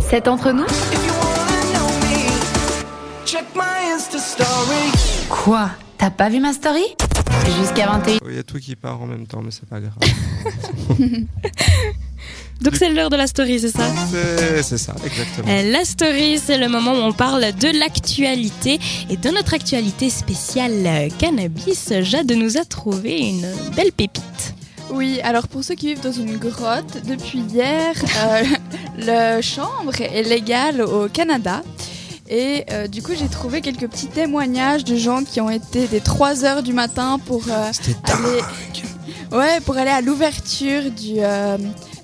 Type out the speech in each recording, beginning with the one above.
C'est entre nous? Quoi? T'as pas vu ma story? Jusqu'à 21 Il y a tout qui part en même temps, mais c'est pas grave. Donc c'est l'heure de la story, c'est ça? C'est- ça, exactement. Euh, La story, c'est le moment où on parle de l'actualité. Et dans notre actualité spéciale euh, cannabis, Jade nous a trouvé une belle pépite. Oui, alors pour ceux qui vivent dans une grotte, depuis hier, euh, le chanvre est légal au Canada. Et euh, du coup, j'ai trouvé quelques petits témoignages de gens qui ont été des 3 heures du matin pour euh, aller, ouais, pour aller à l'ouverture du, euh,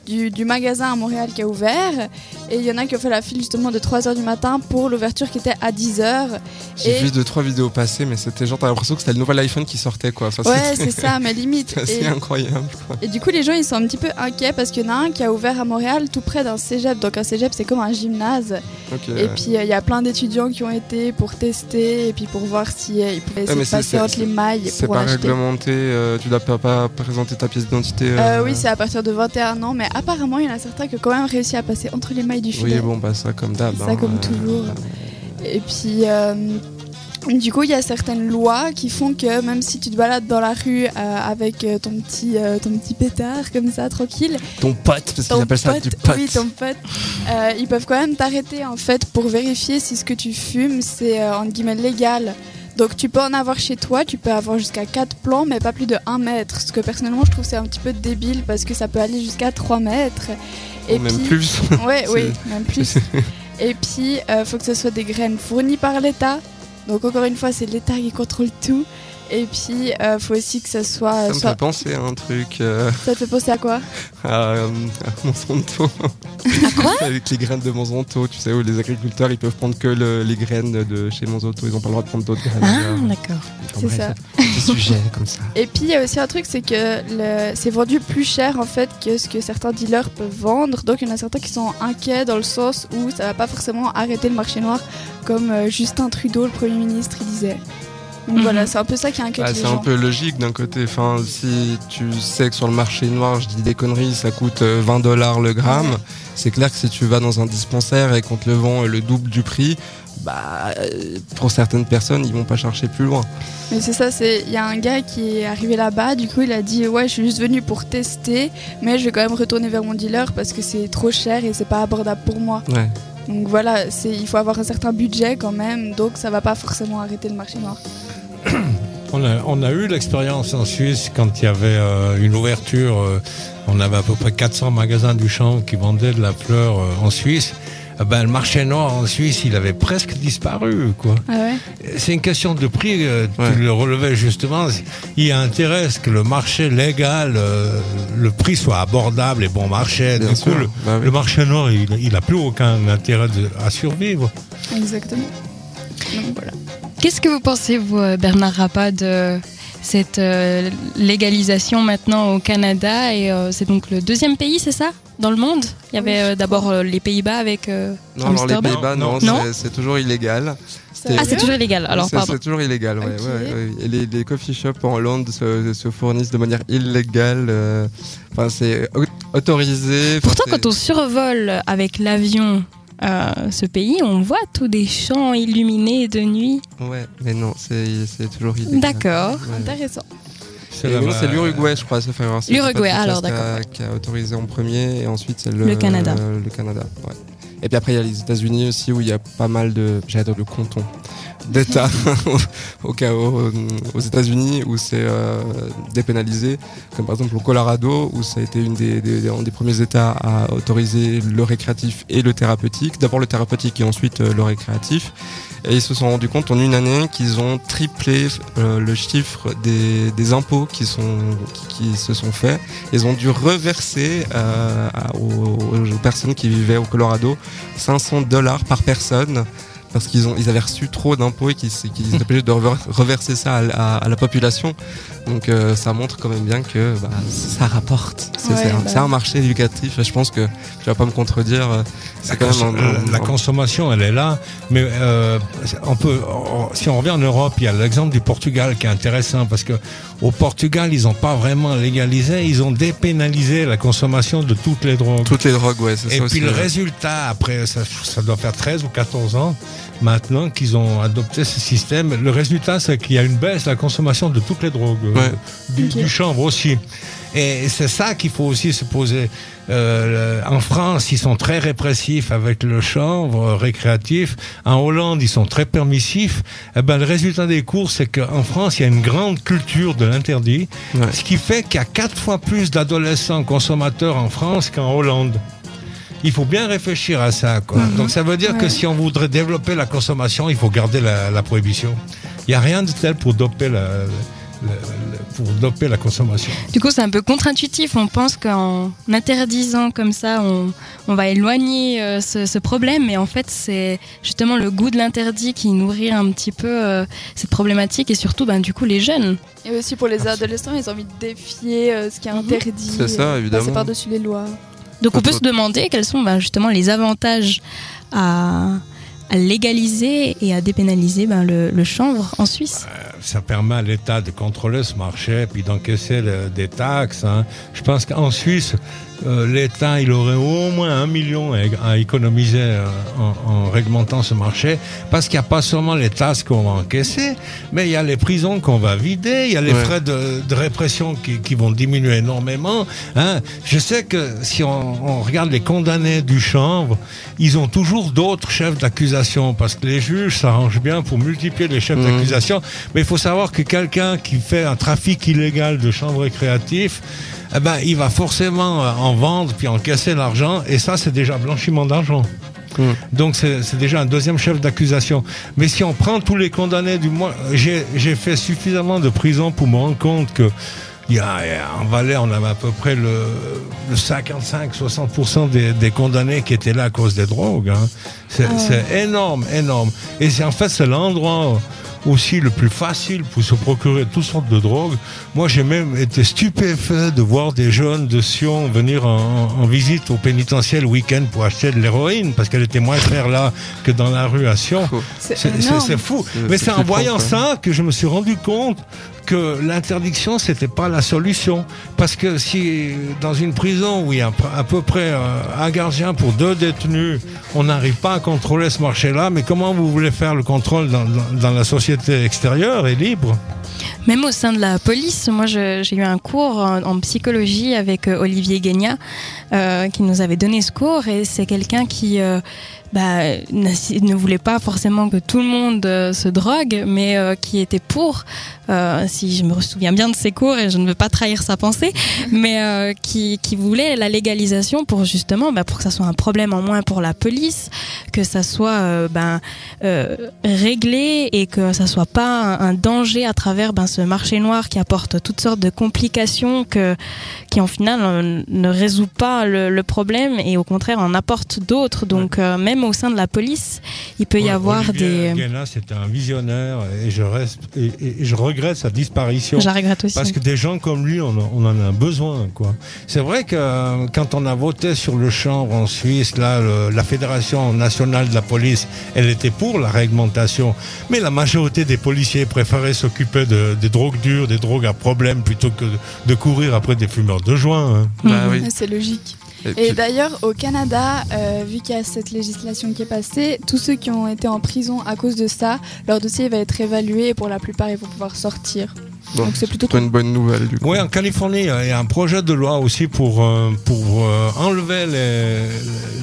du, du magasin à Montréal qui a ouvert. Et il y en a qui ont fait la file justement de 3 heures du matin pour l'ouverture qui était à 10 heures. J'ai Et- vu deux trois vidéos passer, mais c'était genre t'as l'impression que c'était le nouvel iPhone qui sortait quoi. Enfin, Ouais, c'est ça, mais limite. Et- incroyable. Quoi. Et du coup, les gens, ils sont un petit peu inquiets parce qu'il y en a un qui a ouvert à Montréal tout près d'un cégep. Donc, un cégep, c'est comme un gymnase. Et puis, euh, il y a plein d'étudiants qui ont été pour tester et puis pour voir si euh, ils pouvaient Ouais, se passer c'est- entre les mailles c'est pas réglementé. euh, tu dois pas, pas présenter ta pièce d'identité. Oui, c'est à partir de 21 ans, mais apparemment, il y en a certains qui ont quand même réussi à passer entre les mailles du. Oui, bon, bah ça comme d'hab. Ça hein, comme toujours. Et puis, euh, du coup, il y a certaines lois qui font que même si tu te balades dans la rue euh, avec euh, ton petit, euh, ton petit pétard comme ça, tranquille, Ton pote, parce qu'ils appellent ça du pote. oui, ton pote, euh, ils peuvent quand même t'arrêter en fait pour vérifier si ce que tu fumes c'est euh, entre guillemets légal. Donc tu peux en avoir chez toi, tu peux avoir jusqu'à 4 plants mais pas plus de 1 mètre. Ce que personnellement je trouve c'est un petit peu débile parce que ça peut aller jusqu'à 3 mètres. Ou même puis- plus. Ouais, C'est- oui, même plus. Et puis, euh, faut que ce soit des graines fournies par l'État. Donc encore une fois, c'est l'État qui contrôle tout. Et puis, euh, faut aussi que ce soit... Ça me soit- fait penser à un truc. euh, Ça te fait penser à quoi? à, euh, à Monsanto. À quoi? Avec les graines de Monsanto, tu sais, où les agriculteurs ils peuvent prendre que le- les graines de chez Monsanto, ils ont pas le droit de prendre d'autres graines. Ah, d'accord. C'est ça. Des sujets comme ça. Et puis, il y a aussi un truc, c'est que le... c'est vendu plus cher en fait que ce que certains dealers peuvent vendre. Donc, il y en a certains qui sont inquiets dans le sens où ça va pas forcément arrêter le marché noir, comme euh, Justin Trudeau, le Premier ministre, il disait. Donc Mhm. voilà, c'est un peu ça qui inquiète les c'est un peu logique d'un côté. Enfin, si tu sais que sur le marché noir, je dis des conneries, ça coûte euh, 20 dollars le gramme, c'est clair que si tu vas dans un dispensaire et qu'on te le vend euh, le double du prix, bah, euh, pour certaines personnes, ils vont pas chercher plus loin. Mais c'est ça, c'est il y a un gars qui est arrivé là-bas, du coup il a dit ouais je suis juste venu pour tester, mais je vais quand même retourner vers mon dealer parce que c'est trop cher et c'est pas abordable pour moi. Ouais. Donc voilà, il faut avoir un certain budget quand même, donc ça va pas forcément arrêter le marché noir. On a, on a eu l'expérience en Suisse quand il y avait euh, une ouverture. euh, on avait à peu près 400 magasins du champ qui vendaient de la fleur euh, en Suisse. Eh ben, le marché noir en Suisse, il avait presque disparu. Quoi. Ah ouais? C'est une question de prix. euh, Ouais. Tu le relevais justement. Il y a intérêt à ce que le marché légal, euh, le prix soit abordable et bon marché. Bien du sûr. coup, le, Bah oui. le marché noir, il, il a plus aucun intérêt de- à survivre. Exactement. Donc voilà. Qu'est-ce que vous pensez, vous, euh, Bernard Rappa, de cette euh, légalisation maintenant au Canada Et euh, c'est donc le deuxième pays, c'est ça? Dans le monde Il y avait euh, d'abord euh, les Pays-Bas avec euh, Non, alors les Amsterdam. Pays-Bas, non, Non. c'est- c'est toujours illégal. Ah, c'est toujours illégal, alors C'est- pardon. C'est toujours illégal, ouais. Ok. ouais, ouais. Et les, les coffee shops en Hollande se, se fournissent de manière illégale. euh, Enfin, c'est au- autorisé. enfin, Pourtant, c'est- quand on survole avec l'avion euh, ce pays, on voit tous des champs illuminés de nuit. Ouais, mais non, c'est c'est toujours illégal. D'accord. Ouais. Intéressant. C'est l'Uruguay, je crois. L'Uruguay, alors, d'accord. Qui a autorisé en premier, et ensuite c'est le, Le Canada. le Canada, ouais. Et puis après, il y a les États-Unis aussi, où il y a pas mal de. J'adore le canton. D'États au cas où, aux États-Unis où c'est euh, dépénalisé, comme par exemple au Colorado où ça a été une des, un des premiers États à autoriser le récréatif et le thérapeutique. D'abord le thérapeutique et ensuite euh, le récréatif. Et ils se sont rendus compte en une année qu'ils ont triplé euh, le chiffre des, des impôts qui, sont, qui, se sont faits. Ils ont dû reverser euh, aux, aux personnes qui vivaient au Colorado 500 dollars par personne parce qu'ils ont ils avaient reçu trop d'impôts et qu'ils étaient obligés de rever- reverser ça à, à- à la population. Donc euh, ça montre quand même bien que bah, ça rapporte. C'est Ouais, un, bah. un marché éducatif. Je pense que tu vas pas me contredire. euh, La, même un- un- consommation, elle est là, mais euh, on peut, on- si on revient en Europe, il y a l'exemple du Portugal qui est intéressant parce que au Portugal, ils n'ont pas vraiment légalisé, ils ont dépénalisé la consommation de toutes les drogues. toutes les drogues, ouais, Et ça puis aussi. le ouais. résultat, après, ça, ça doit faire 13 ou 14 ans maintenant qu'ils ont adopté ce système, le résultat, c'est qu'il y a une baisse de la consommation de toutes les drogues, euh, Ouais. du, Ok. du chanvre aussi. Et c'est ça qu'il faut aussi se poser. Euh, en France, ils sont très répressifs avec le chanvre récréatif. En Hollande, ils sont très permissifs. Eh ben, le résultat des cours, c'est qu'en France, il y a une grande culture de l'interdit, Ouais. ce qui fait qu'il y a quatre fois plus d'adolescents consommateurs en France qu'en Hollande. Il faut bien réfléchir à ça. Quoi. Donc ça veut dire que si on voudrait développer la consommation, il faut garder la, la prohibition. Il n'y a rien de tel pour doper la, la- la- pour doper la consommation. Du coup, c'est un peu contre-intuitif. On pense qu'en interdisant comme ça, on, on va éloigner euh, ce, ce problème. Mais en fait, c'est justement le goût de l'interdit qui nourrit un petit peu euh, cette problématique et surtout, ben, du coup, les jeunes. Et aussi pour les adolescents, ils ont envie de défier euh, ce qui est Mhm. interdit. C'est ça, évidemment. Passer par-dessus les lois. Donc, on peut se demander quels sont ben, justement les avantages à, à légaliser et à dépénaliser ben, le, le chanvre en Suisse. Ça permet à l'État de contrôler ce marché puis d'encaisser des taxes. hein. Je pense qu'en Suisse, euh, l'État il aurait au moins un million à, économiser euh, en, en réglementant ce marché parce qu'il n'y a pas seulement les taxes qu'on va encaisser, mais il y a les prisons qu'on va vider, il y a les Ouais. frais de, de répression qui, qui vont diminuer énormément. Hein. Je sais que si on, on regarde les condamnés du chanvre, ils ont toujours d'autres chefs d'accusation parce que les juges s'arrangent bien pour multiplier les chefs Mhm. d'accusation. Mais il faut savoir que quelqu'un qui fait un trafic illégal de chanvre récréatif, eh ben, il va forcément euh, en vendre puis encaisser l'argent. Et ça, c'est déjà blanchiment d'argent. Mhm. Donc c'est déjà un deuxième chef d'accusation. Mais si on prend tous les condamnés du mois, j'ai fait suffisamment de prison pour me rendre compte que il y a, en Valais, on avait à peu près le, le 55-60% des, des condamnés qui étaient là à cause des drogues. hein. C'est Ah ouais. c'est énorme, énorme. Et c'est en fait c'est l'endroit aussi le plus facile pour se procurer toutes sortes de drogues. Moi, j'ai même été stupéfait de voir des jeunes de Sion venir en, en visite au pénitentiaire le week-end pour acheter de l'héroïne parce qu'elle était moins chère là que dans la rue à Sion. C'est fou. Mais c'est en voyant ça que je me suis rendu compte que l'interdiction, c'était pas la solution. Parce que si dans une prison où il y a à peu près euh, un gardien pour deux détenus, on n'arrive pas à contrôler ce marché-là, mais comment vous voulez faire le contrôle dans, dans- dans la société? Extérieure et libre. Même au sein de la police, moi j'ai eu un cours en, psychologie avec euh, Olivier Guignat euh, qui nous avait donné ce cours et c'est quelqu'un qui euh, bah, ne voulait pas forcément que tout le monde se drogue, mais qui était pour, si je me souviens bien de ses cours et je ne veux pas trahir sa pensée, mais qui, voulait la légalisation pour justement bah, pour que ça soit un problème en moins pour la police, que ça soit ben, réglé et que ça soit pas un, un danger à travers ben, ce marché noir qui apporte toutes sortes de complications que, qui en final euh, ne résout pas le, le problème et au contraire en apporte d'autres. Donc euh, même au sein de la police, il peut y avoir Olivier des... Guéna, c'était un visionnaire et je, reste, et, et je regrette sa disparition. Je regrette aussi. Parce que des gens comme lui, on, en- on en a besoin. quoi. C'est vrai que euh, quand on a voté sur le chanvre en Suisse, là, le- la Fédération nationale de la police, elle était pour la réglementation. Mais la majorité des policiers préféraient s'occuper de- des drogues dures, des drogues à problème, plutôt que de, courir après des fumeurs de joint. hein. Bah Mhm. oui. Ouais, C'est logique. Et d'ailleurs, au Canada, euh, vu qu'il y a cette législation qui est passée, tous ceux qui ont été en prison à cause de ça, leur dossier va être évalué et pour la plupart, ils vont pouvoir sortir. Bon, Donc c'est plutôt une bonne nouvelle du coup. Oui, en Californie, il y a un projet de loi aussi pour, euh, pour euh, enlever les,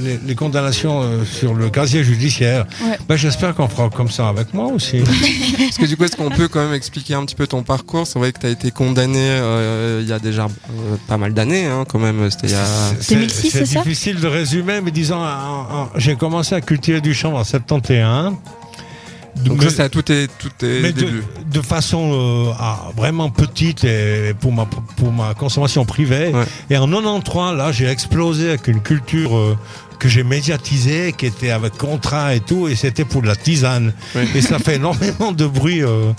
les, les condamnations euh, sur le casier judiciaire. Ouais. Ben, J'espère qu'on fera comme ça avec moi aussi. Parce que du coup, est-ce qu'on peut quand même expliquer un petit peu ton parcours? C'est vrai que tu as été condamné euh, il y a déjà euh, pas mal d'années, hein, quand même. C'était il y a. C'est- 2006, c'est ça? difficile de résumer, mais disons, j'ai commencé à cultiver du chanvre en 71. Donc Mais- ça, c'est à tous tes, tous tes mais de, débuts. de façon euh, vraiment petite et pour ma, pour ma consommation privée. Ouais. Et en 93, là, j'ai explosé avec une culture euh, que j'ai médiatisé, qui était avec contrat et tout, et c'était pour de la tisane. Oui. Et ça fait énormément de bruit. euh,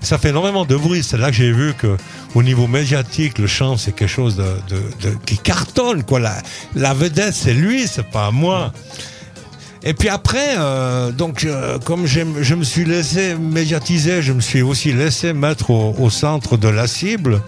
ça fait énormément de bruit. C'est là que j'ai vu que, au niveau médiatique, le chant, c'est quelque chose de, de- de- qui cartonne. Quoi. La, la vedette, c'est lui, c'est pas moi. Et puis après, euh, donc, euh, comme je me suis laissé médiatiser, je me suis aussi laissé mettre au centre de la cible.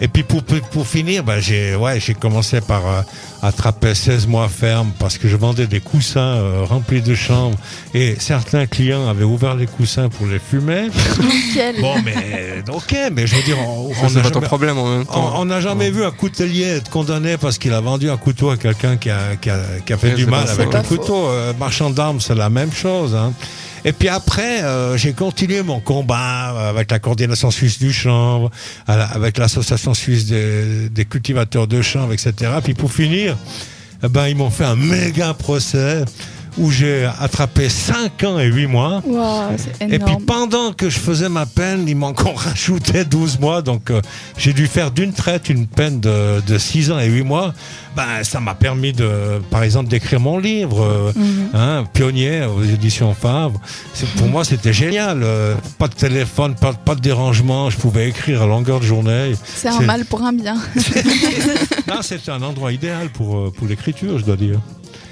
Et puis pour, pour, pour finir, ben j'ai ouais, j'ai commencé par euh, attraper 16 mois ferme parce que je vendais des coussins euh, remplis de chanvre et certains clients avaient ouvert les coussins pour les fumer. Nickel. Bon, mais ok, mais je veux dire, on, Ça, on c'est a jamais- problème en même temps. on on n'a jamais vu un coutelier être condamné parce qu'il a vendu un couteau à quelqu'un qui a, qui a, qui a fait Ouais, du mal avec le couteau. Euh, marchand d'armes, c'est la même chose. hein. Et puis après, euh, j'ai continué mon combat avec la coordination suisse du chanvre, avec l'association suisse des, des cultivateurs de chanvre, etc. Puis pour finir, eh ben, ils m'ont fait un méga procès où j'ai attrapé 5 ans et 8 mois. C'est Et puis pendant que je faisais ma peine, ils m'ont encore rajouté 12 mois. Donc euh, j'ai dû faire d'une traite une peine de, de 6 ans et 8 mois. Ben, ça m'a permis de, par exemple, d'écrire mon livre, euh, Mhm. hein, Pionnier aux éditions Favre. C'est- Pour moi, c'était génial. euh, pas de téléphone, pas, pas de dérangement. Je pouvais écrire à longueur de journée. C'est un c'est- mal pour un bien. Non, c'était un endroit idéal pour, pour l'écriture, je dois dire.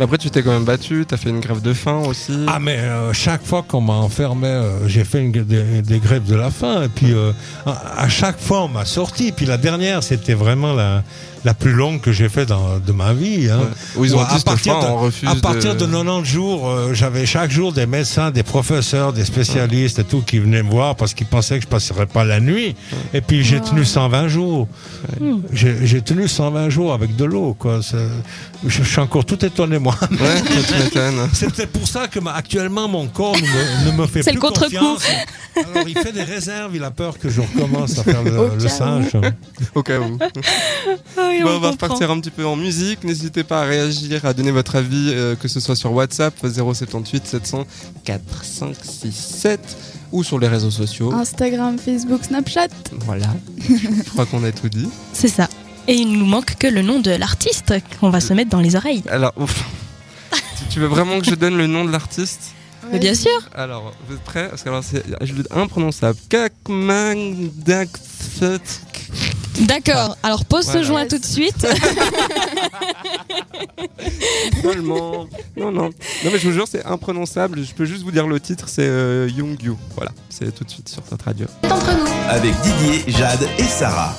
Après, tu t'es quand même battu, t'as fait une grève de faim aussi. Ah mais euh, chaque fois qu'on m'a enfermé, euh, j'ai fait des grèves de la faim et puis euh, à, à chaque fois on m'a sorti. Puis la dernière c'était vraiment la, la plus longue que j'ai fait dans, de ma vie. Hein. Ouais. Ils ont Ouais, dit à partir de- on À partir de, de 90 jours, euh, j'avais chaque jour des médecins, des professeurs, des spécialistes et tout qui venaient me voir parce qu'ils pensaient que je passerais pas la nuit. Et puis j'ai tenu 120 jours. J'ai j'ai tenu 120 jours avec de l'eau. quoi. Je, suis encore tout étonné moi. Ouais. C'est pour ça que ma- actuellement mon corps ne me, ne me fait C'est plus le contre-coup. confiance. Alors il fait des réserves, il a peur que je recommence à faire le, le singe. Au cas où. Bon, on on va repartir un petit peu en musique. N'hésitez pas à réagir, à donner votre avis, euh, que ce soit sur WhatsApp 078 700 4567 ou sur les réseaux sociaux. Instagram, Facebook, Snapchat. Voilà. Je crois qu'on a tout dit. C'est ça. Et il nous manque que le nom de l'artiste qu'on va se mettre dans les oreilles. Alors, ouf. Tu- tu veux vraiment que je donne le nom de l'artiste? Mais bien sûr. Alors, vous êtes prêts? Parce que alors c'est imprononçable. Kakmangdakset. D'accord. Alors pose Voilà. ce joint tout de suite. Seulement. Non, non. Non, mais je vous jure, c'est imprononçable. Je peux juste vous dire le titre, c'est euh, Young You. Voilà, c'est tout de suite sur cette radio. Entre nous. avec Didier, Jade et Sarah.